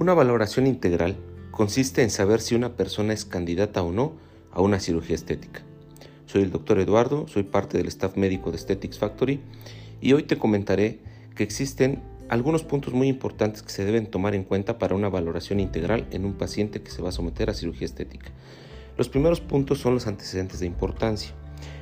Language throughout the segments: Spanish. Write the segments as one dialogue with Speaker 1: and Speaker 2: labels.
Speaker 1: Una valoración integral consiste en saber si una persona es candidata o no a una cirugía estética. Soy el doctor Eduardo, soy parte del staff médico de Aesthetics Factory y hoy te comentaré que existen algunos puntos muy importantes que se deben tomar en cuenta para una valoración integral en un paciente que se va a someter a cirugía estética. Los primeros puntos son los antecedentes de importancia.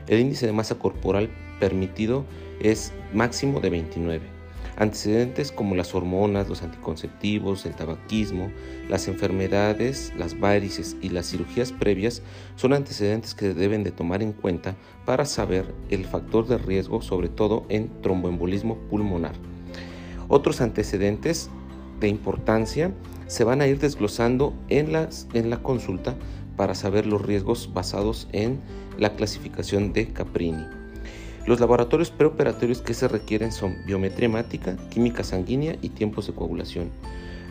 Speaker 1: El índice de masa corporal permitido es máximo de 29. Antecedentes como las hormonas, los anticonceptivos, el tabaquismo, las enfermedades, las varices y las cirugías previas son antecedentes que deben de tomar en cuenta para saber el factor de riesgo, sobre todo en tromboembolismo pulmonar. Otros antecedentes de importancia se van a ir desglosando en, en la consulta para saber los riesgos basados en la clasificación de Caprini. Los laboratorios preoperatorios que se requieren son biometría hemática, química sanguínea y tiempos de coagulación.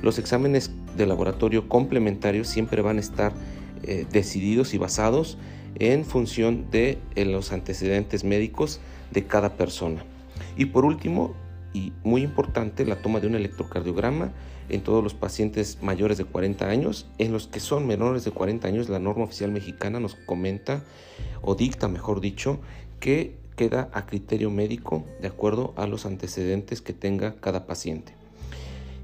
Speaker 1: Los exámenes de laboratorio complementarios siempre van a estar eh, decididos y basados en función de los antecedentes médicos de cada persona. Y por último, y muy importante, la toma de un electrocardiograma en todos los pacientes mayores de 40 años. En los que son menores de 40 años, la norma oficial mexicana nos comenta o dicta, mejor dicho, que queda a criterio médico de acuerdo a los antecedentes que tenga cada paciente.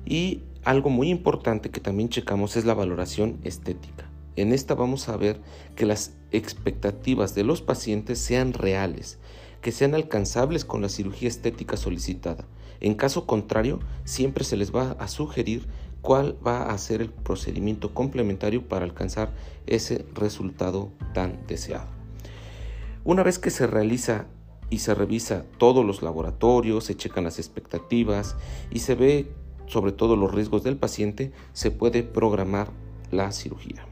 Speaker 1: Y algo muy importante que también checamos es la valoración estética. En esta vamos a ver que las expectativas de los pacientes sean reales, que sean alcanzables con la cirugía estética solicitada. En caso contrario, siempre se les va a sugerir cuál va a ser el procedimiento complementario para alcanzar ese resultado tan deseado. Una vez que se realiza y se revisa todos los laboratorios, se checan las expectativas y se ve sobre todo los riesgos del paciente, se puede programar la cirugía.